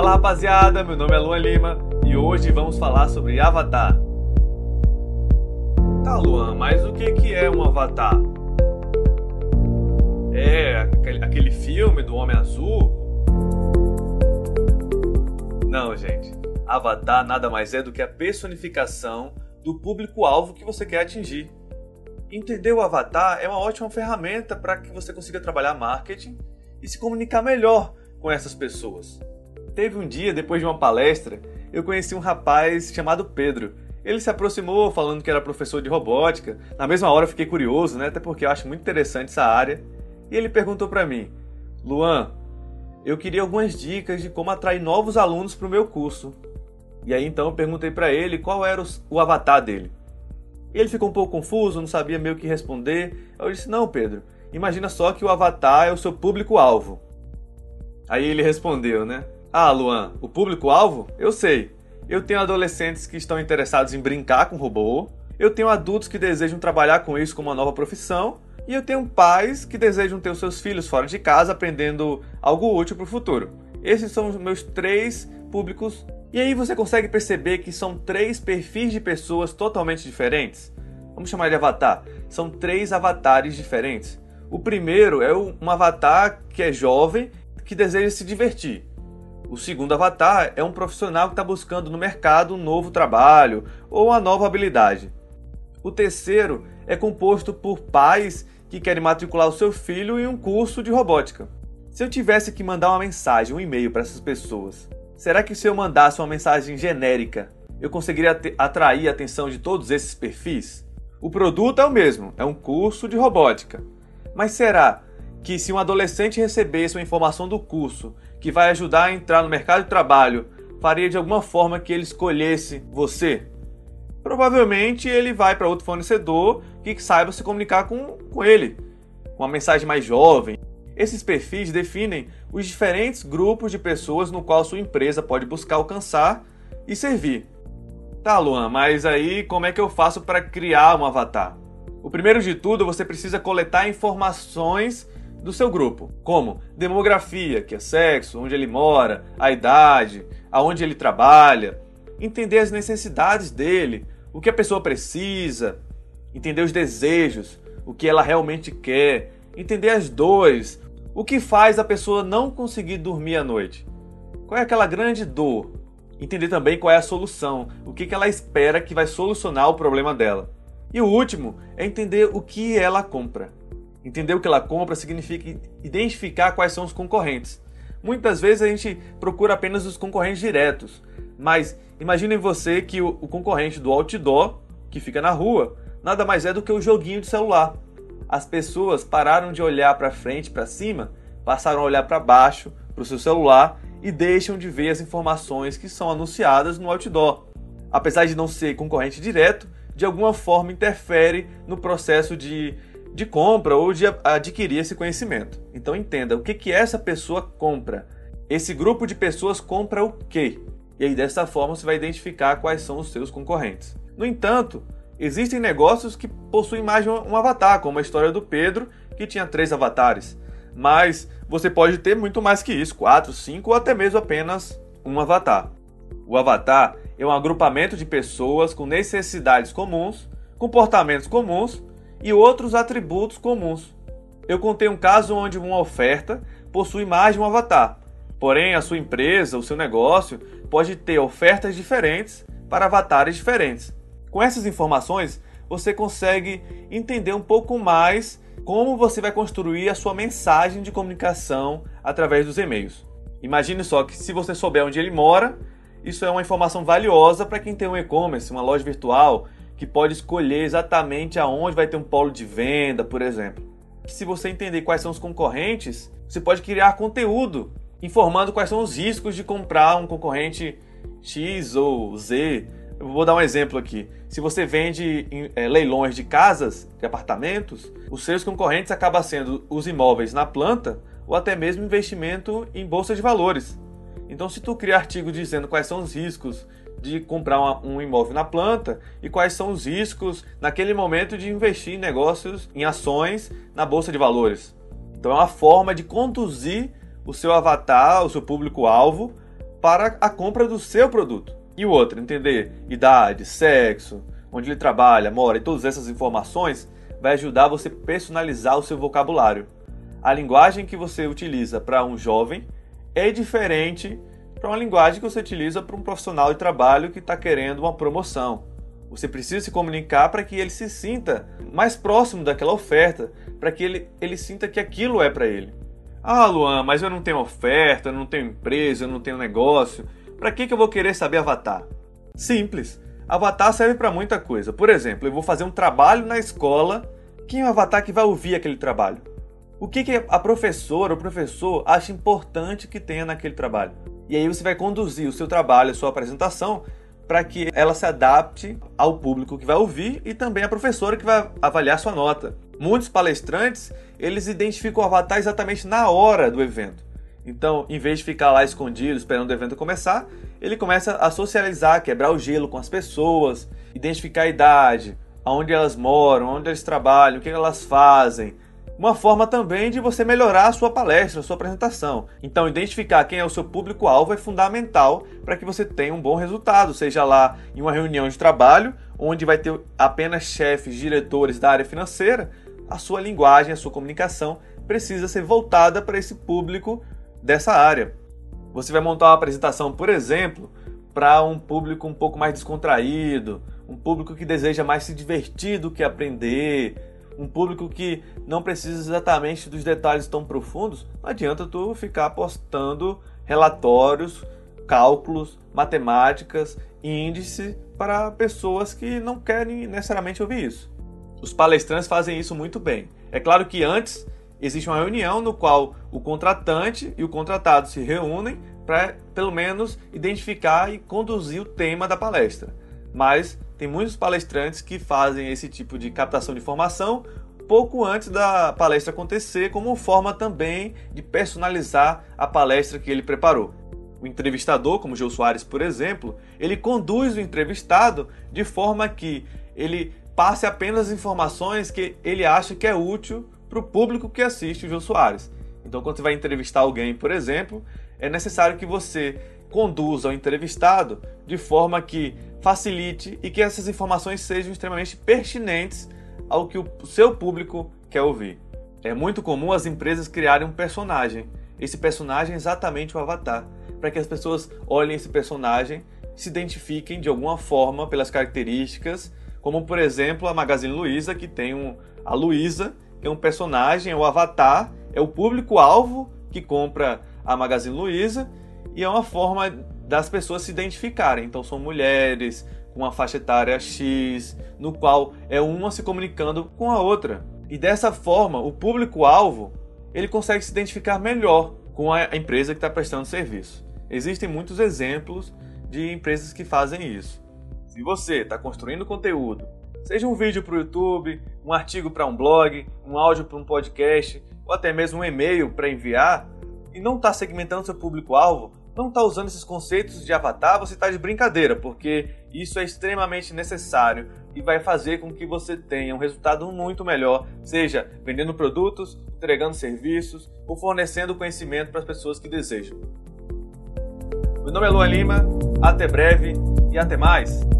Fala rapaziada, meu nome é Luan Lima e hoje vamos falar sobre Avatar. Tá, Luan, mas o que, que é um Avatar? É aquele, filme do Homem Azul? Não, gente. Avatar nada mais é do que a personificação do público-alvo que você quer atingir. Entender o avatar é uma ótima ferramenta para que você consiga trabalhar marketing e se comunicar melhor com essas pessoas. Teve um dia, depois de uma palestra, eu conheci um rapaz chamado Pedro. Ele se aproximou falando que era professor de robótica. Na mesma hora eu fiquei curioso, né? Até porque eu acho muito interessante essa área. E ele perguntou para mim: "Luan, eu queria algumas dicas de como atrair novos alunos para o meu curso". E aí então eu perguntei para ele qual era o avatar dele. Ele ficou um pouco confuso, não sabia meio que responder. Eu disse: "Não, Pedro. Imagina só que o avatar é o seu público-alvo". Aí ele respondeu, né? Ah, Luan, o público-alvo? Eu sei. Eu tenho adolescentes que estão interessados em brincar com robô, eu tenho adultos que desejam trabalhar com isso como uma nova profissão, e eu tenho pais que desejam ter os seus filhos fora de casa aprendendo algo útil para o futuro. Esses são os meus três públicos. E aí você consegue perceber que são três perfis de pessoas totalmente diferentes? Vamos chamar de avatar. São três avatares diferentes. O primeiro é um avatar que é jovem, que deseja se divertir. O segundo avatar é um profissional que está buscando no mercado um novo trabalho ou uma nova habilidade. O terceiro é composto por pais que querem matricular o seu filho em um curso de robótica. Se eu tivesse que mandar uma mensagem, um e-mail para essas pessoas, será que se eu mandasse uma mensagem genérica, eu conseguiria atrair a atenção de todos esses perfis? O produto é o mesmo, é um curso de robótica. Mas será que se um adolescente recebesse uma informação do curso que vai ajudar a entrar no mercado de trabalho, faria de alguma forma que ele escolhesse você? Provavelmente ele vai para outro fornecedor que saiba se comunicar com, com ele, com uma mensagem mais jovem. Esses perfis definem os diferentes grupos de pessoas no qual sua empresa pode buscar alcançar e servir. Tá, Luan, mas aí como é que eu faço para criar um avatar? O primeiro de tudo, você precisa coletar informações do seu grupo, como demografia, que é sexo, onde ele mora, a idade, aonde ele trabalha, entender as necessidades dele, o que a pessoa precisa, entender os desejos, o que ela realmente quer, entender as dores, o que faz a pessoa não conseguir dormir à noite. Qual é aquela grande dor? Entender também qual é a solução, o que ela espera que vai solucionar o problema dela. E o último é entender o que ela compra. Entender o que ela compra significa identificar quais são os concorrentes. Muitas vezes a gente procura apenas os concorrentes diretos, mas imaginem você que o, concorrente do outdoor, que fica na rua, nada mais é do que o joguinho de celular. As pessoas pararam de olhar para frente, para cima, passaram a olhar para baixo, para o seu celular e deixam de ver as informações que são anunciadas no outdoor. Apesar de não ser concorrente direto, de alguma forma interfere no processo de de compra ou de adquirir esse conhecimento. Então entenda o que, que essa pessoa compra. Esse grupo de pessoas compra o quê? E aí dessa forma você vai identificar quais são os seus concorrentes. No entanto, existem negócios que possuem mais de um avatar, como a história do Pedro, que tinha três avatares. Mas você pode ter muito mais que isso, quatro, cinco ou até mesmo apenas um avatar. O avatar é um agrupamento de pessoas com necessidades comuns, comportamentos comuns e outros atributos comuns. Eu contei um caso onde uma oferta possui mais de um avatar, porém a sua empresa, o seu negócio, pode ter ofertas diferentes para avatares diferentes. Com essas informações, você consegue entender um pouco mais como você vai construir a sua mensagem de comunicação através dos e-mails. Imagine só que se você souber onde ele mora, isso é uma informação valiosa para quem tem um e-commerce, uma loja virtual que pode escolher exatamente aonde vai ter um polo de venda, por exemplo. Se você entender quais são os concorrentes, você pode criar conteúdo informando quais são os riscos de comprar um concorrente X ou Z. Eu vou dar um exemplo aqui. Se você vende é, leilões de casas, de apartamentos, os seus concorrentes acabam sendo os imóveis na planta ou até mesmo investimento em bolsa de valores. Então, se tu criar artigo dizendo quais são os riscos de comprar um imóvel na planta e quais são os riscos naquele momento de investir em negócios, em ações na bolsa de valores. Então é uma forma de conduzir o seu avatar, o seu público-alvo, para a compra do seu produto. E o outro, entender idade, sexo, onde ele trabalha, mora e todas essas informações vai ajudar você a personalizar o seu vocabulário. A linguagem que você utiliza para um jovem é diferente para uma linguagem que você utiliza para um profissional de trabalho que está querendo uma promoção. Você precisa se comunicar para que ele se sinta mais próximo daquela oferta, para que ele, ele sinta que aquilo é para ele. Ah, Luan, mas eu não tenho oferta, eu não tenho empresa, eu não tenho negócio. Para que, que eu vou querer saber Avatar? Simples. Avatar serve para muita coisa. Por exemplo, eu vou fazer um trabalho na escola. Quem é o avatar que vai ouvir aquele trabalho? O que, que a professora ou professor acha importante que tenha naquele trabalho? E aí você vai conduzir o seu trabalho, a sua apresentação, para que ela se adapte ao público que vai ouvir e também à professora que vai avaliar sua nota. Muitos palestrantes, eles identificam o avatar exatamente na hora do evento. Então, em vez de ficar lá escondido esperando o evento começar, ele começa a socializar, quebrar o gelo com as pessoas, identificar a idade, aonde elas moram, onde eles trabalham, o que elas fazem. Uma forma também de você melhorar a sua palestra, a sua apresentação. Então, identificar quem é o seu público-alvo é fundamental para que você tenha um bom resultado, seja lá em uma reunião de trabalho, onde vai ter apenas chefes, diretores da área financeira, a sua linguagem, a sua comunicação precisa ser voltada para esse público dessa área. Você vai montar uma apresentação, por exemplo, para um público um pouco mais descontraído, um público que deseja mais se divertir do que aprender, um público que não precisa exatamente dos detalhes tão profundos. Não adianta tu ficar postando relatórios, cálculos, matemáticas, índice para pessoas que não querem necessariamente ouvir isso. Os palestrantes fazem isso muito bem. É claro que antes existe uma reunião no qual o contratante e o contratado se reúnem para, pelo menos, identificar e conduzir o tema da palestra. Mas tem muitos palestrantes que fazem esse tipo de captação de informação pouco antes da palestra acontecer, como forma também de personalizar a palestra que ele preparou. O entrevistador, como Gil Soares, por exemplo, ele conduz o entrevistado de forma que ele passe apenas informações que ele acha que é útil para o público que assiste o Jô Soares. Então, quando você vai entrevistar alguém, por exemplo, é necessário que você conduza o entrevistado de forma que facilite e que essas informações sejam extremamente pertinentes ao que o seu público quer ouvir. É muito comum as empresas criarem um personagem. Esse personagem é exatamente o avatar, para que as pessoas olhem esse personagem, se identifiquem de alguma forma pelas características como por exemplo a Magazine Luiza, que tem um, a Luiza, que é um personagem, é o avatar, é o público-alvo que compra a Magazine Luiza e é uma forma das pessoas se identificarem. Então são mulheres com uma faixa etária X, no qual é uma se comunicando com a outra. E dessa forma, o público-alvo ele consegue se identificar melhor com a empresa que está prestando serviço. Existem muitos exemplos de empresas que fazem isso. Se você está construindo conteúdo, seja um vídeo para o YouTube, um artigo para um blog, um áudio para um podcast, ou até mesmo um e-mail para enviar, e não está segmentando seu público-alvo, não está usando esses conceitos de avatar, você está de brincadeira, porque isso é extremamente necessário e vai fazer com que você tenha um resultado muito melhor, seja vendendo produtos, entregando serviços ou fornecendo conhecimento para as pessoas que desejam. Meu nome é Luan Lima, até breve e até mais!